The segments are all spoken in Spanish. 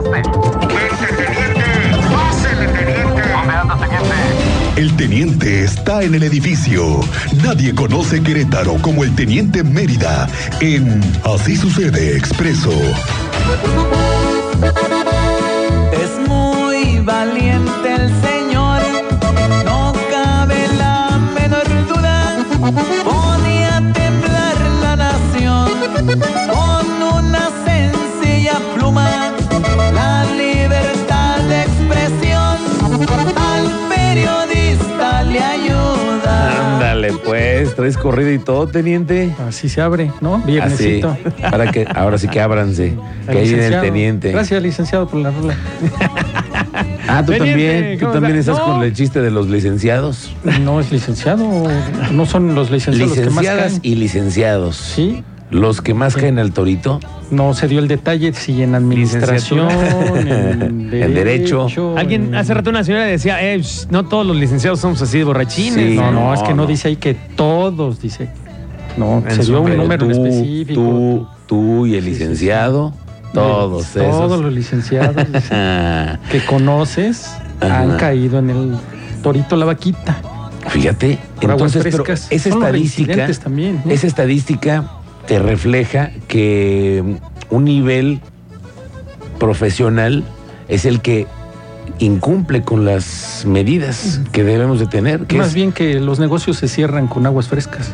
marcaste? teniente! ¡Pásele, teniente! ¿Dónde anda, teniente? El teniente está en el edificio. Nadie conoce Querétaro como el teniente Mérida en Así sucede expreso. Es muy valiente el Señor, no cabe la menor duda. Podía temblar la nación Ándale, pues, traes corrido y todo, teniente. Así se abre, ¿no? Así. Viernesito. Para que, ahora sí que ábranse. El Que ahí viene el teniente. Gracias, licenciado, por la rola. Ah, tú Teniente, también. Tú ¿cómo también está? estás No. con el chiste de los licenciados. No es licenciado, no son los licenciados los que más Licenciadas caen. y licenciados. Sí, Los que más caen al torito. no se dio el detalle si en administración, en En derecho. Alguien en- hace rato una señora decía, eh, sh, no todos los licenciados somos así de borrachines. Sí. No, no, No, es que no, no. dice ahí que todos, dice. No, En se dio un número tú, específico. Tú, tú y el Sí, sí, sí. licenciado. Todos esos. Todos los licenciados dice, que conoces Ajá. han caído en el torito la vaquita. Fíjate, Por entonces, pero esa estadística, también. ¿no? esa estadística te refleja que un nivel profesional es el que incumple con las medidas que debemos de tener. Que Más es, bien que los negocios se cierran con aguas frescas.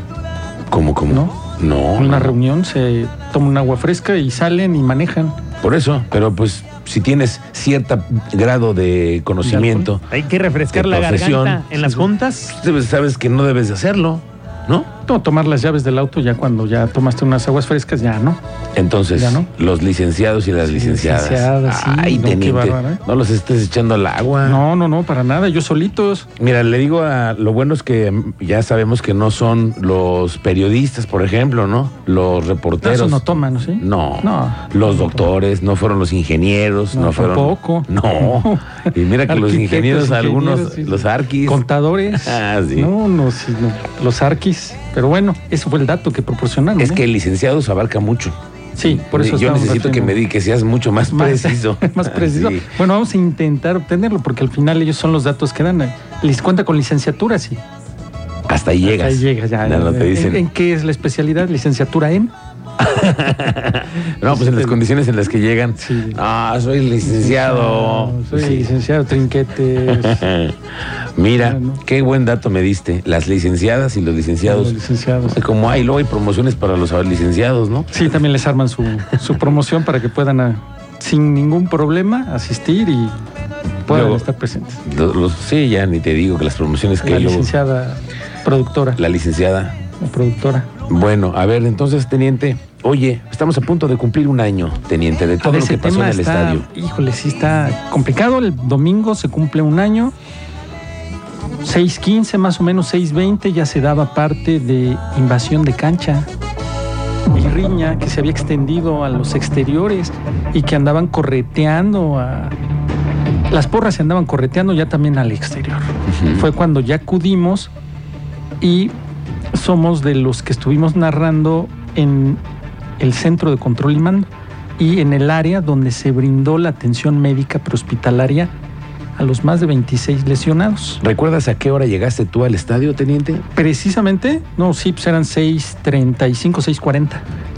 ¿Cómo, cómo? ¿No? No, En una no. reunión se toma un agua fresca y salen y manejan. Por eso, pero pues si tienes cierto grado de conocimiento, Hay que refrescar la profesión. garganta en las juntas. sabes que no debes de hacerlo, ¿no? No, tomar las llaves del auto ya cuando ya tomaste unas aguas frescas, ya no. Entonces, Ya no. los licenciados y las Sí, licenciadas. licenciadas, sí, Ay, no, qué teniente, bárbaro, ¿eh? no los estés echando al agua. No, no, no, para nada. Ellos solitos. Mira, le digo a lo bueno es que ya sabemos que no son los periodistas, por ejemplo, ¿no? Los reporteros. Esos no toman. ¿sí? No. No. Los doctores, no fueron los ingenieros, no, No, fueron. tampoco. No. Y mira que los ingenieros, algunos, sí. los arquis. Contadores. Ah, sí. No, no, sí, no. Los arquis. Pero bueno, ese fue el dato que proporcionaron. Es ¿eh? que el licenciado se abarca mucho. Sí, por eso Yo necesito que me di que seas mucho más, más preciso. más preciso. Sí. Bueno, vamos a intentar obtenerlo porque al final ellos son los datos que dan. Les cuenta con licenciatura, sí. Hasta ahí llegas. Ahí llegas ya. No te ¿En- dicen. ¿En, qué es la especialidad? ¿Licenciatura en? No, pues en las condiciones en las que llegan. Sí. Ah, soy licenciado. No, soy Sí. licenciado Trinquetes. Mira, qué buen dato me diste. Las licenciadas y los licenciados. Los licenciados. Como hay, luego hay promociones para los licenciados, ¿no? Sí, también les arman su, su promoción para que puedan, ah, sin ningún problema, asistir y puedan Luego- estar presentes. Los, los- sí, ya ni te digo que las promociones que La hay luego- licenciada productora. La licenciada. la productora. Bueno, a ver, entonces, teniente. Oye, estamos a punto de cumplir un año, teniente, de todo ver, lo que pasó en el está, estadio. híjole, sí está complicado. El domingo se cumple un año. 6.15, más o menos 6.20, ya se daba parte de invasión de cancha y riña que se había extendido a los exteriores y que andaban correteando a... Las porras se andaban correteando ya también al exterior. Fue cuando ya acudimos y somos de los que estuvimos narrando en el centro de control y mando y en el área donde se brindó la atención médica prehospitalaria a los más de 26 lesionados. ¿Recuerdas a qué hora llegaste tú al estadio, teniente? Precisamente, no, sí, pues eran 6.35, 6.40,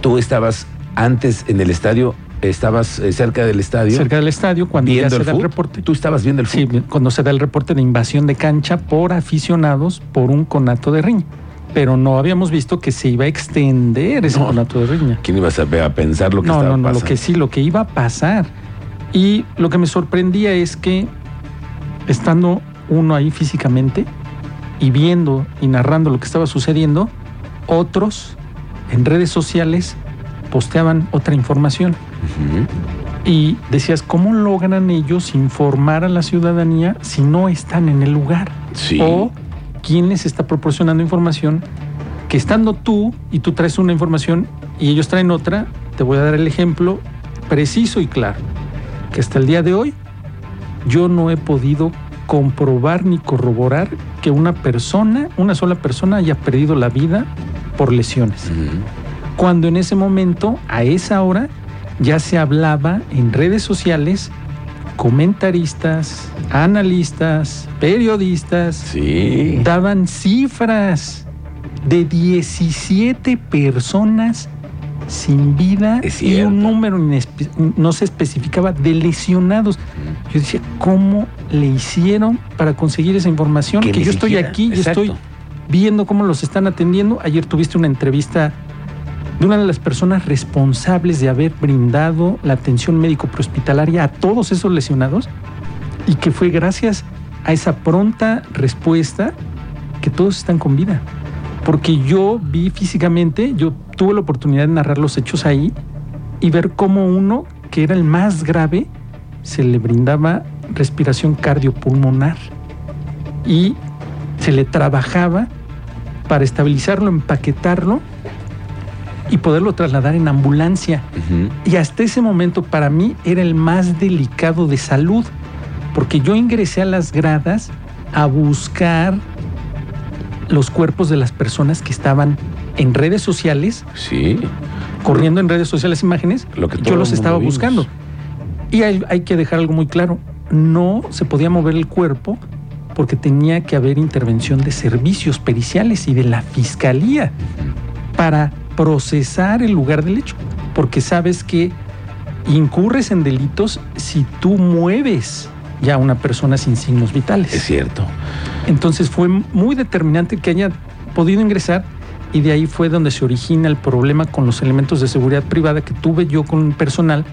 Tú estabas antes en el estadio, estabas eh, cerca del estadio. cerca del estadio, cuando ya se el da el reporte. Tú estabas viendo el Sí, fútbol. cuando se da el reporte de invasión de cancha por aficionados por un conato de riña. Pero no habíamos visto que se iba a extender ese No. conato de riña. ¿Quién iba a pensar lo que no, estaba no, no, lo pasando? que sí, lo que iba a pasar. Y lo que me sorprendía es que estando uno ahí físicamente y viendo y narrando lo que estaba sucediendo, otros en redes sociales posteaban otra información. Y decías, ¿cómo logran ellos informar a la ciudadanía si no están en el lugar? Sí. O quién les está proporcionando información que estando tú y tú traes una información y ellos traen otra, te voy a dar el ejemplo preciso y claro, que hasta el día de hoy yo no he podido comprobar ni corroborar que una persona, una sola persona haya perdido la vida por lesiones. Cuando en ese momento, a esa hora, ya se hablaba en redes sociales, comentaristas, analistas, periodistas, Sí. daban cifras de 17 personas sin vida y un número no se especificaba de lesionados. Yo decía, ¿cómo le hicieron para conseguir esa información? Que yo estoy aquí, yo exacto. estoy viendo cómo los están atendiendo. Ayer tuviste una entrevista de una de las personas responsables de haber brindado la atención médico prehospitalaria a todos esos lesionados y que fue gracias a esa pronta respuesta que todos están con vida. Porque yo vi físicamente, yo tuve la oportunidad de narrar los hechos ahí y ver cómo uno, que era el más grave, se le brindaba respiración cardiopulmonar y se le trabajaba para estabilizarlo, empaquetarlo y poderlo trasladar en ambulancia. Y hasta ese momento para mí era el más delicado de salud, porque yo ingresé a las gradas a buscar los cuerpos de las personas que estaban en redes sociales, Sí. corriendo en redes sociales imágenes, Lo que yo los estaba vimos. buscando. Y hay, hay que dejar algo muy claro, no se podía mover el cuerpo porque tenía que haber intervención de servicios periciales y de la fiscalía para procesar el lugar del hecho, porque sabes que incurres en delitos si tú mueves ya a una persona sin signos vitales. Es cierto. Entonces fue muy determinante que haya podido ingresar y de ahí fue donde se origina el problema con los elementos de seguridad privada que tuve yo con personal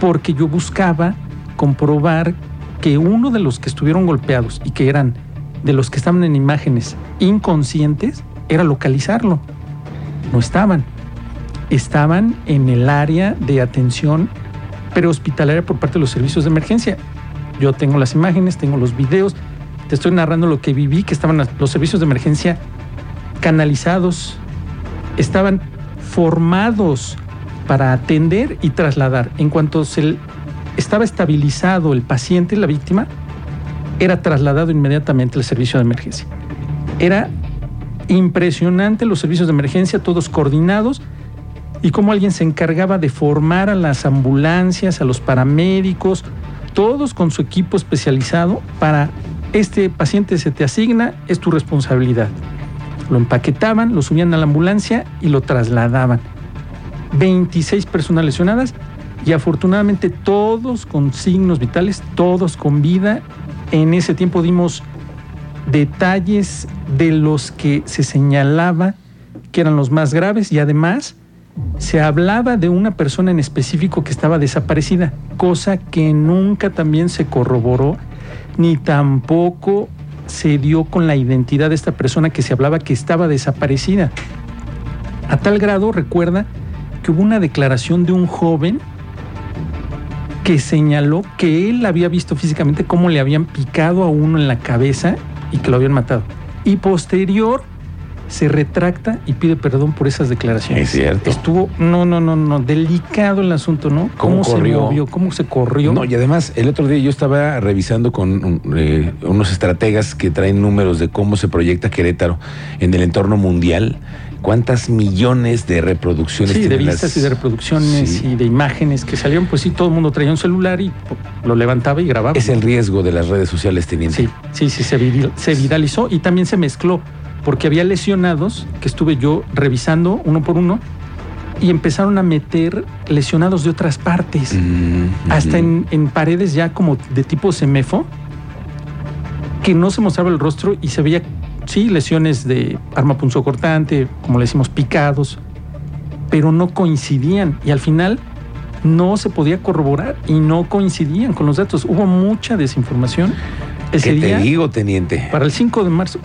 porque yo buscaba comprobar que uno de los que estuvieron golpeados y que eran de los que estaban en imágenes inconscientes era localizarlo. No estaban. Estaban en el área de atención prehospitalaria por parte de los servicios de emergencia. Yo tengo las imágenes, tengo los videos, te estoy narrando lo que viví, que estaban los servicios de emergencia canalizados, estaban formados para atender y trasladar. En cuanto se estaba estabilizado el paciente, la víctima, era trasladado inmediatamente al servicio de emergencia. Era impresionante los servicios de emergencia, todos coordinados, y cómo alguien se encargaba de formar a las ambulancias, a los paramédicos, todos con su equipo especializado para este paciente se te asigna, es tu responsabilidad. Lo empaquetaban, lo subían a la ambulancia y lo trasladaban. 26 personas lesionadas y afortunadamente todos con signos vitales, todos con vida. En ese tiempo dimos detalles de los que se señalaba que eran los más graves y además se hablaba de una persona en específico que estaba desaparecida, cosa que nunca también se corroboró ni tampoco se dio con la identidad de esta persona que se hablaba que estaba desaparecida. A tal grado, recuerda que hubo una declaración de un joven que señaló que él había visto físicamente cómo le habían picado a uno en la cabeza y que lo habían matado. Y posterior se retracta y pide perdón por esas declaraciones. Es cierto. Estuvo, no, no, no, no, delicado el asunto, ¿no? ¿Cómo se movió? ¿Cómo se corrió? No, y además, el otro día yo estaba revisando con eh, unos estrategas que traen números de cómo se proyecta Querétaro en el entorno mundial. ¿Cuántas millones de reproducciones Sí, de vistas las- y de reproducciones Sí. y de imágenes que salieron, pues sí, todo el mundo traía un celular y lo levantaba y grababa. Es el riesgo de las redes sociales, teniente. Sí, sí, sí, se, viril- se viralizó y también se mezcló, porque había lesionados que estuve yo revisando uno por uno y empezaron a meter lesionados de otras partes, Mm, hasta en, en paredes ya como de tipo semefo, que no se mostraba el rostro y se veía, sí, lesiones de arma punzocortante, como le decimos, picados, pero no coincidían y al final no se podía corroborar y no coincidían con los datos. Hubo mucha desinformación. Ese ¿Qué día, te digo, teniente? para el 5 de marzo,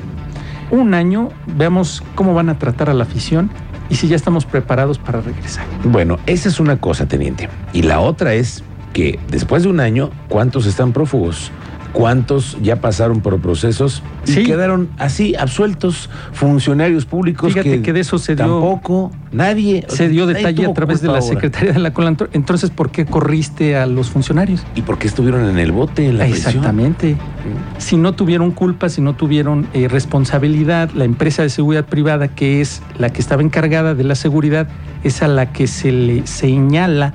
un año, veamos cómo van a tratar a la afición y si ya estamos preparados para regresar. Bueno, esa es una cosa, teniente. Y la otra es que después de un año, ¿cuántos están prófugos? ¿Cuántos ya pasaron por procesos y Sí. quedaron así absueltos funcionarios públicos? Fíjate que de eso se dio- Tampoco, nadie. Se dio detalle a través de la. Secretaría de la Colantor. Entonces, ¿por qué corriste a los funcionarios? ¿Y por qué estuvieron en el bote, en la prisión? Exactamente. Si no tuvieron culpa, si no tuvieron eh, responsabilidad, la empresa de seguridad privada, que es la que estaba encargada de la seguridad, es a la que se le señala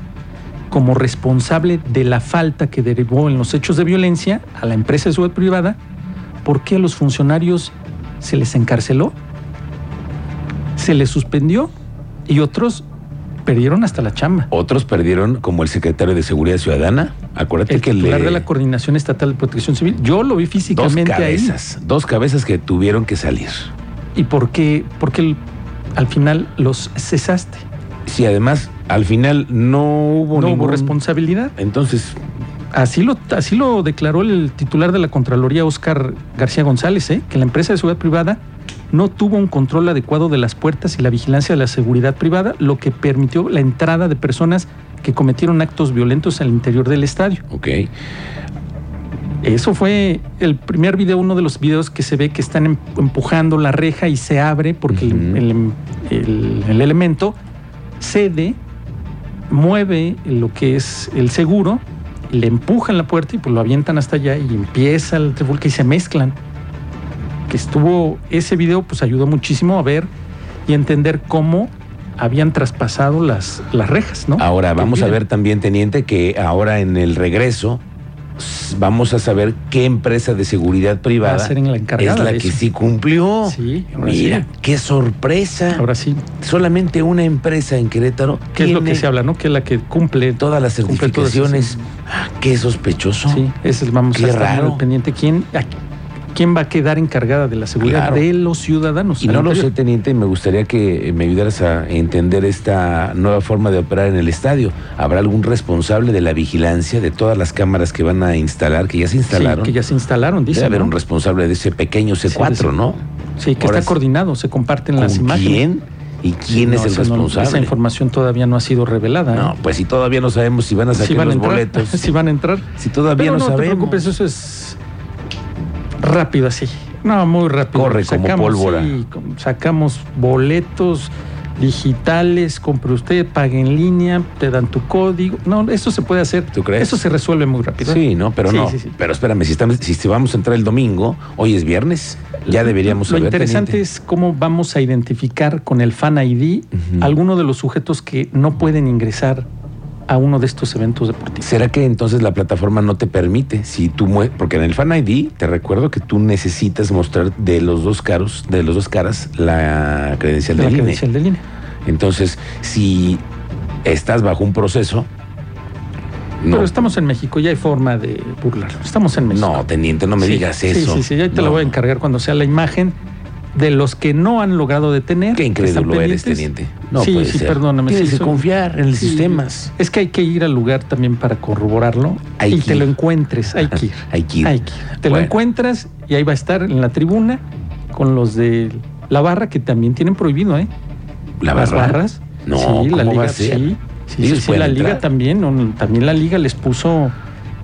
como responsable de la falta que derivó en los hechos de violencia a la empresa de seguridad privada, ¿por qué a los funcionarios se les encarceló? Se les suspendió y otros perdieron hasta la chamba. Otros perdieron, como el secretario de Seguridad Ciudadana. Acuérdate El que titular le... de la Coordinación Estatal de Protección Civil, yo lo vi dos físicamente ahí. cabezas, dos cabezas que tuvieron que salir. ¿Y por qué? Porque el- al final los cesaste. Sí, además, al final no hubo no ningún... hubo responsabilidad. Entonces, Así lo, así lo declaró el titular de la Contraloría, Óscar García González, ¿eh? que la empresa de seguridad privada no tuvo un control adecuado de las puertas y la vigilancia de la seguridad privada, lo que permitió la entrada de personas que cometieron actos violentos al interior del estadio. ok. Eso fue el primer video, uno de los videos que se ve que están em- empujando la reja y se abre porque el- el- el elemento cede, mueve lo que es el seguro, le empujan la puerta y pues lo avientan hasta allá y empieza el trifulca y se mezclan. Que estuvo, ese video pues ayudó muchísimo a ver y entender cómo habían traspasado las, las rejas, ¿no? Ahora, vamos a ver también, teniente, que ahora en el regreso vamos a saber qué empresa de seguridad privada la es la que sí cumplió. Sí, Mira, sí. qué sorpresa. Ahora sí, Solamente una empresa en Querétaro ¿Qué es lo que se habla, no? Que es la que cumple todas las todas certificaciones. Ah, qué sospechoso. Sí, ese es, vamos Qué a estar raro. pendiente. ¿Quién, ¿Quién va a quedar encargada de la seguridad Claro. de los ciudadanos? Y no lo sé, teniente, me gustaría que me ayudaras a entender esta nueva forma de operar en el estadio. ¿Habrá algún responsable de la vigilancia de todas las cámaras que van a instalar, que ya se instalaron? Sí, que ya se instalaron, dice. Debe haber ¿no? un responsable de ese pequeño Sí, C4, de ese- ¿no? Sí, que Ahora está coordinado, se comparten las ¿Con imágenes. quién? ¿Y quién No, es el esa no- responsable? esa información todavía no ha sido revelada. ¿eh? No, pues si todavía no sabemos si van a sacar si van a los entrar, boletos. si van a entrar. Si todavía Pero no, no, te sabemos. preocupes, eso es rápido así. No, muy rápido. Corre como pólvora. sí, sacamos boletos digitales, compre usted, pague en línea, te dan tu código. No, eso se puede hacer. ¿Tú crees? Eso se resuelve muy rápido. ¿eh? Sí, no, pero Sí, no. sí, sí. Pero espérame, si, estamos, si vamos a entrar el domingo, hoy es viernes, ya deberíamos Lo interesante teniente. es cómo vamos a identificar con el Fan ID Ujú. alguno de los sujetos que no pueden ingresar a uno de estos eventos deportivos. ¿Será que entonces la plataforma no te permite? Si tú porque en el Fan ID te recuerdo que tú necesitas mostrar de los dos caros, de los dos caras la credencial La de INE. credencial de línea. Entonces, si estás bajo un proceso, no, Pero estamos en México, ya hay forma de burlarlo. Estamos en México. no, teniente, no me Sí, digas sí, eso. Sí, sí, ya te No. lo voy a encargar cuando sea la imagen de los que no han logrado detener. Qué incrédulo eres, teniente. No sí, puede sí, ser. perdóname. Tienes sí, que soy- confiar en los sí, sistemas. Es que hay que ir al lugar también para corroborarlo Hay y que te lo encuentres. Hay que ir. Hay que ir. Hay que ir. Te Bueno. lo encuentras y ahí va a estar en la tribuna con los de la barra que también tienen prohibido, ¿eh? ¿La Las barra? barras. No, sí, ¿cómo la liga va a ser? sí. Sí, sí, sí, la liga también, no, también la liga les puso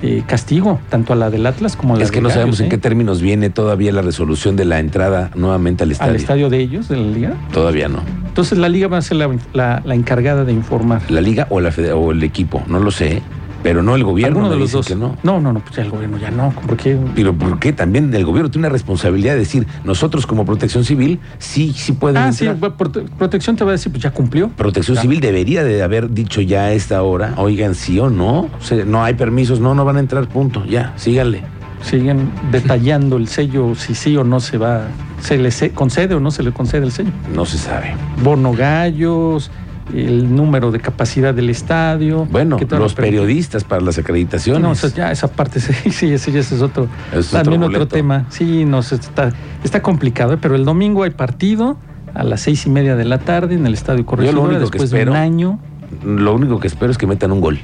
eh, castigo, tanto a la del Atlas como a la Es que de no Gallos, sabemos en ¿eh? qué términos viene todavía la resolución de la entrada nuevamente al estadio. al estadio de ellos, de la liga. Todavía no. Entonces la liga va a ser la, la- la encargada de informar. La liga o, la o el equipo, no lo sé. Pero no el gobierno. Alguno de los dos. que no. no, no, no, pues ya el gobierno ya no. Porque Pero ¿por qué también el gobierno tiene una responsabilidad de decir, nosotros como protección civil, sí, sí pueden Ah, sí, entrar? prote- protección te va a decir, pues ya cumplió. Protección. Civil debería de haber dicho ya a esta hora, oigan, sí o no, no hay permisos, no, no van a entrar, punto, ya, síganle. Siguen detallando el sello, si sí o no se va, se le concede o no se le concede el sello. No se sabe. Bono gallos, el número de capacidad del estadio. Bueno, ¿qué tal los periodistas para las acreditaciones. No, o sea, ya esa parte, sí, sí, ese es otro, Es también otro tema. Sí, no, sé, está, está complicado, ¿eh? pero el domingo hay partido a las seis y media de la tarde en el Estadio Corregidora único que después de espero- un año. Lo único que espero es que metan un gol.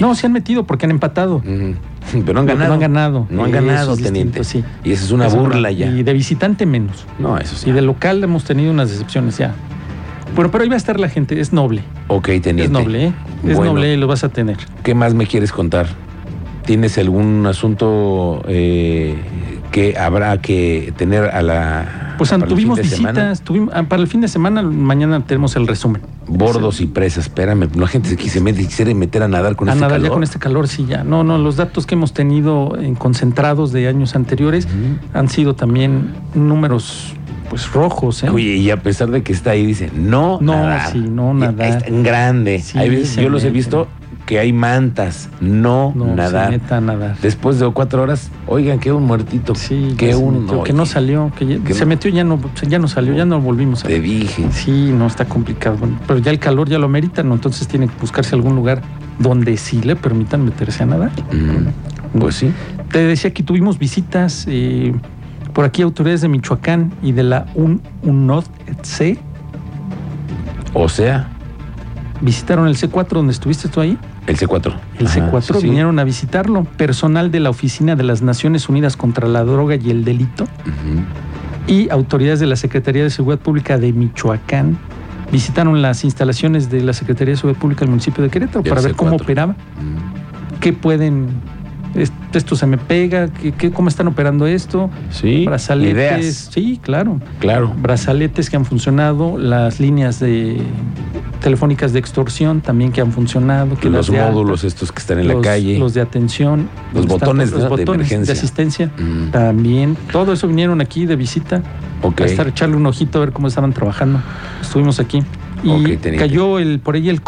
No, se han metido porque han empatado. Pero no han ganado. no han ganado. No han Eso ganado, es teniente. sí. Y esa es una Eso, burla ya. Y de visitante menos. No, eso sí. Y de local hemos tenido unas decepciones ya. Bueno, pero ahí va a estar la gente, es noble. Ok, teniente. Es noble, ¿eh? Es Bueno. noble lo vas a tener. ¿Qué más me quieres contar? ¿Tienes algún asunto eh, que habrá que tener a la. Pues tuvimos visitas, tuvimos, ah, para el fin de semana, mañana tenemos el resumen. Bordos y presas, espérame. La gente se quise met- quisiera meter a nadar con a este nadar ya calor. con este calor, sí, ya. No, no, los datos que hemos tenido en concentrados de años anteriores han sido también números, pues, rojos, ¿eh? Oye, y a pesar de que está ahí, dice, no, No, nadar. sí, no Y nadar. Está en grande. Sí, Hay veces, se yo los he visto que hay mantas, no, No, nadar. se meta a nadar. Después de cuatro horas, oigan, que un muertito. Sí, que un. metió, que no salió, que ya- que se no- metió ya no, ya no salió, ya no volvimos a Te dije. Sí, no está complicado. Pero ya el calor ya lo amerita, ¿no? Entonces tiene que buscarse algún lugar donde sí le permitan meterse a nadar. Mm, pues sí. Te decía que tuvimos visitas eh, por aquí autoridades de Michoacán y de la UN, UNODC. O sea, Visitaron el C4 donde estuviste tú ahí. el C4. El Ajá, C4 sí, sí. vinieron a visitarlo. Personal de la Oficina de las Naciones Unidas contra la Droga y el Delito y autoridades de la Secretaría de Seguridad Pública de Michoacán visitaron las instalaciones de la Secretaría de Seguridad Pública del municipio de Querétaro para ver cómo C4. operaba, qué pueden, esto se me pega, qué, qué- cómo están operando esto, Sí. brazaletes, Ideas. sí, claro, Claro. brazaletes que han funcionado, las líneas de telefónicas de extorsión también que han funcionado, que los de alta, módulos estos que están en la los- calle. los de atención, Los están botones, todos ¿no? de botones emergencia. asistencia, Mm. también, todo eso vinieron aquí de visita Ok. a estar echarle un ojito a ver cómo estaban trabajando. Estuvimos aquí. Y Ok, teniente. cayó el, por ahí el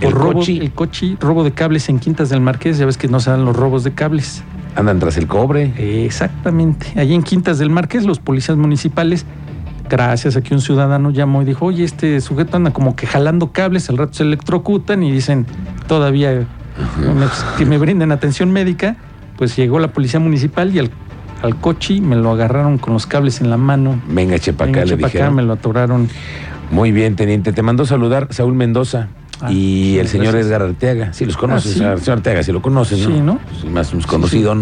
¿El robo, cochi? El cochi, robo de cables en Quintas del Marqués. Ya ves que no se dan los robos de cables. Andan tras el cobre. Exactamente. Allí en Quintas del Marqués, los policías municipales, gracias a que un ciudadano llamó y dijo, oye, este sujeto anda como que jalando cables, al rato se electrocutan y dicen, todavía me- que me brinden atención médica. Pues llegó la policía municipal y al, al cochi me lo agarraron con los cables en la mano. Venga, chepa Venga, acá, le dijeron. me lo atoraron. Muy bien, teniente. Te mandó saludar Saúl Mendoza Ah, y sí, el señor gracias. Edgar Arteaga. Sí, los conoces, Ah, sí. al señor Arteaga, sí lo conoces, ¿no? Sí, ¿no? Sí, más un conocido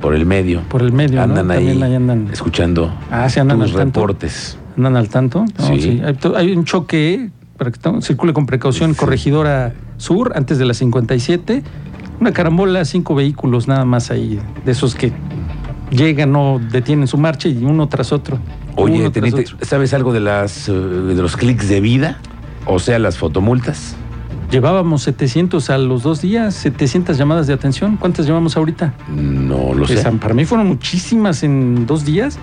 por el medio. Por el medio, ¿no? andan ahí, ahí andan, escuchando Ah, andan tus al tanto. reportes. andan al tanto. ¿no? Sí. Hay, un choque, para que circule con precaución, corregidora sur, antes de las 57. Una carambola, cinco vehículos nada más ahí, de esos que llegan, no detienen su marcha y uno tras otro. Oye, otro. ¿sabes algo de las eh, de los clics de vida? O sea, las fotomultas. Llevábamos 700 a los dos días, 700 llamadas de atención. ¿Cuántas llevamos ahorita? No lo Pues, sé. para mí fueron muchísimas en dos días.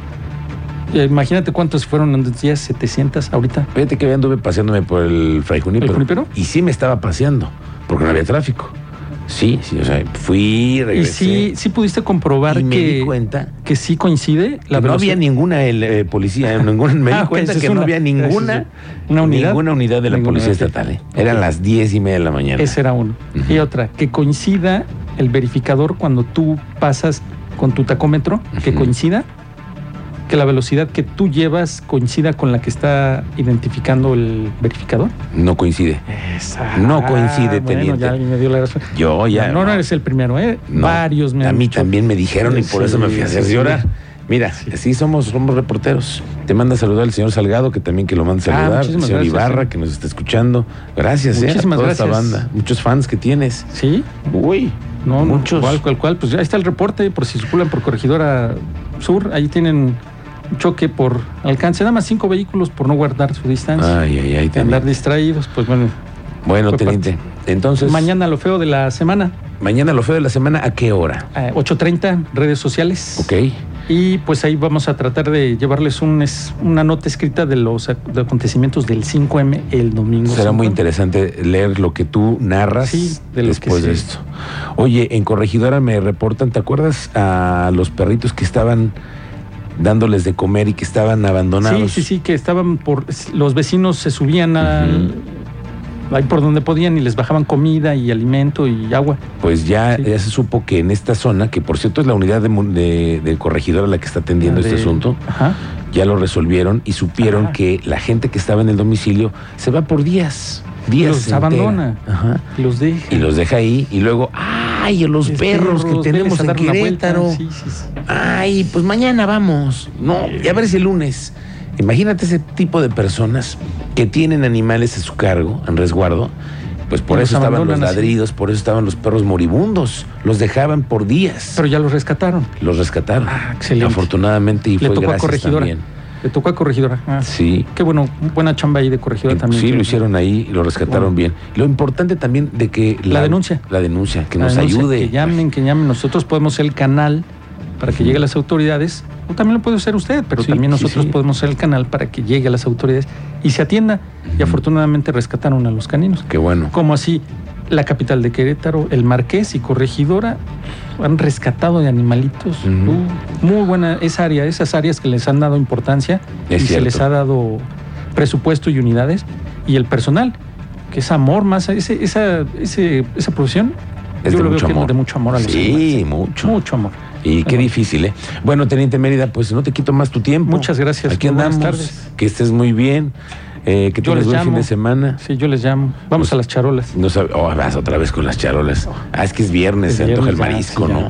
Eh, Imagínate cuántas fueron en dos días, 700 ahorita. Fíjate que anduve paseándome por el Fray Junípero. ¿El Junípero? Y sí me estaba paseando, porque no había tráfico. Sí, sí, o sea, fui, Y regresé. sí, sí pudiste comprobar y me que, di cuenta que sí coincide que no había ninguna el, eh, policía, en ningún- me Ah, di cuenta esa que no una- había esa ninguna, una unidad. ninguna unidad de la Ninguna policía unidad. estatal. eh. Eran las diez y media de la mañana. Ese era uno. Ujú. Y otra, que coincida el verificador cuando tú pasas con tu tacómetro, que coincida, que la velocidad que tú llevas coincida con la que está identificando el verificador. No coincide. Esa. No coincide, bueno, teniente. ya me dio la razón. Yo ya. no, no eres el primero, ¿eh? No. Varios me A han mí dicho. también me dijeron y por eso me fui a hacer llorar. Mira, Sí. así somos, somos reporteros. Te manda a saludar el señor Salgado, que también que lo manda a Ah, saludar. el muchísimas señor gracias, Ibarra, sí. que nos está escuchando. Gracias, eh, a Muchísimas toda esta banda. Muchos fans que tienes. Sí, Uy, no, no, muchos. cual, cual, cual. Pues ya está el reporte, por si circulan por Corregidora Sur, ahí tienen choque por alcance, nada más cinco vehículos por no guardar su distancia. Ay, ay, ay. andar distraídos, pues bueno. Bueno, teniente. Entonces, Mañana lo feo de la semana, mañana lo feo de la semana, ¿a qué hora? eh, 8.30, redes sociales. Ok. Y pues ahí vamos a tratar de llevarles un, es- una nota escrita de los de acontecimientos del 5M el domingo. Será muy 5M. interesante leer lo que tú narras Sí, de lo después que de esto. Oye, en Corregidora me reportan, ¿te acuerdas a los perritos que estaban dándoles de comer y que estaban abandonados? Sí, sí, sí, que estaban por. Los vecinos se subían ahí por donde podían y les bajaban comida y alimento y agua. Pues ya, Sí. ya se supo que en esta zona, que por cierto es la unidad de, de, de Corregidora la que está atendiendo De- este asunto, Ajá. ya lo resolvieron y supieron Ajá. que la gente que estaba en el domicilio se va por días. Días. Los abandona. Ajá. Los deja. Y los deja ahí y luego, ¡ay! Los Les perros perros, que tenemos en. Querétaro. Sí, sí, sí. Ay, pues mañana vamos. No, ya ver si el lunes. Imagínate ese tipo de personas que tienen animales a su cargo, en resguardo. Pues por eso estaban los así. ladridos, por eso estaban los perros moribundos. Los dejaban por días. Pero ya los rescataron. los rescataron. Ah, excelente. Afortunadamente y Le fue tocó a gracias corregidora. también. Le tocó a corregidora. Ah, Sí. Qué bueno, buena chamba ahí de corregidora también. Sí, que- lo hicieron ahí y lo rescataron Bueno. bien. Lo importante también de que La denuncia. La denuncia, que La nos denuncia, ayude. Que llamen, que llamen. Nosotros podemos ser el canal para que llegue a las autoridades. O también lo puede hacer usted, pero Sí, también nosotros sí. podemos ser el canal para que llegue a las autoridades y se atienda. Y afortunadamente rescataron a los caninos. Qué bueno. Como así la capital de Querétaro, el Marqués y Corregidora han rescatado de animalitos. Uh, muy buena esa área, esas áreas que les han dado importancia Es y se les ha dado presupuesto y unidades y el personal, que es amor más, ese, esa, ese- esa profesión. Es yo de lo veo mucho que amor. es de mucho amor a los Sí, animales. mucho. Mucho amor. Y qué Ajá. difícil, ¿eh? Bueno, Teniente Mérida, pues no te quito más tu tiempo. Muchas gracias. Aquí buenas andamos. tardes. Que estés muy bien. Eh, que Yo les buen fin llamo. de semana. Sí, yo les llamo. Vamos Pues- a las charolas. No sabe, oh, vas otra vez con las charolas. Ah, es que es viernes, Es se antoja el ya, marisco, sí. ¿no?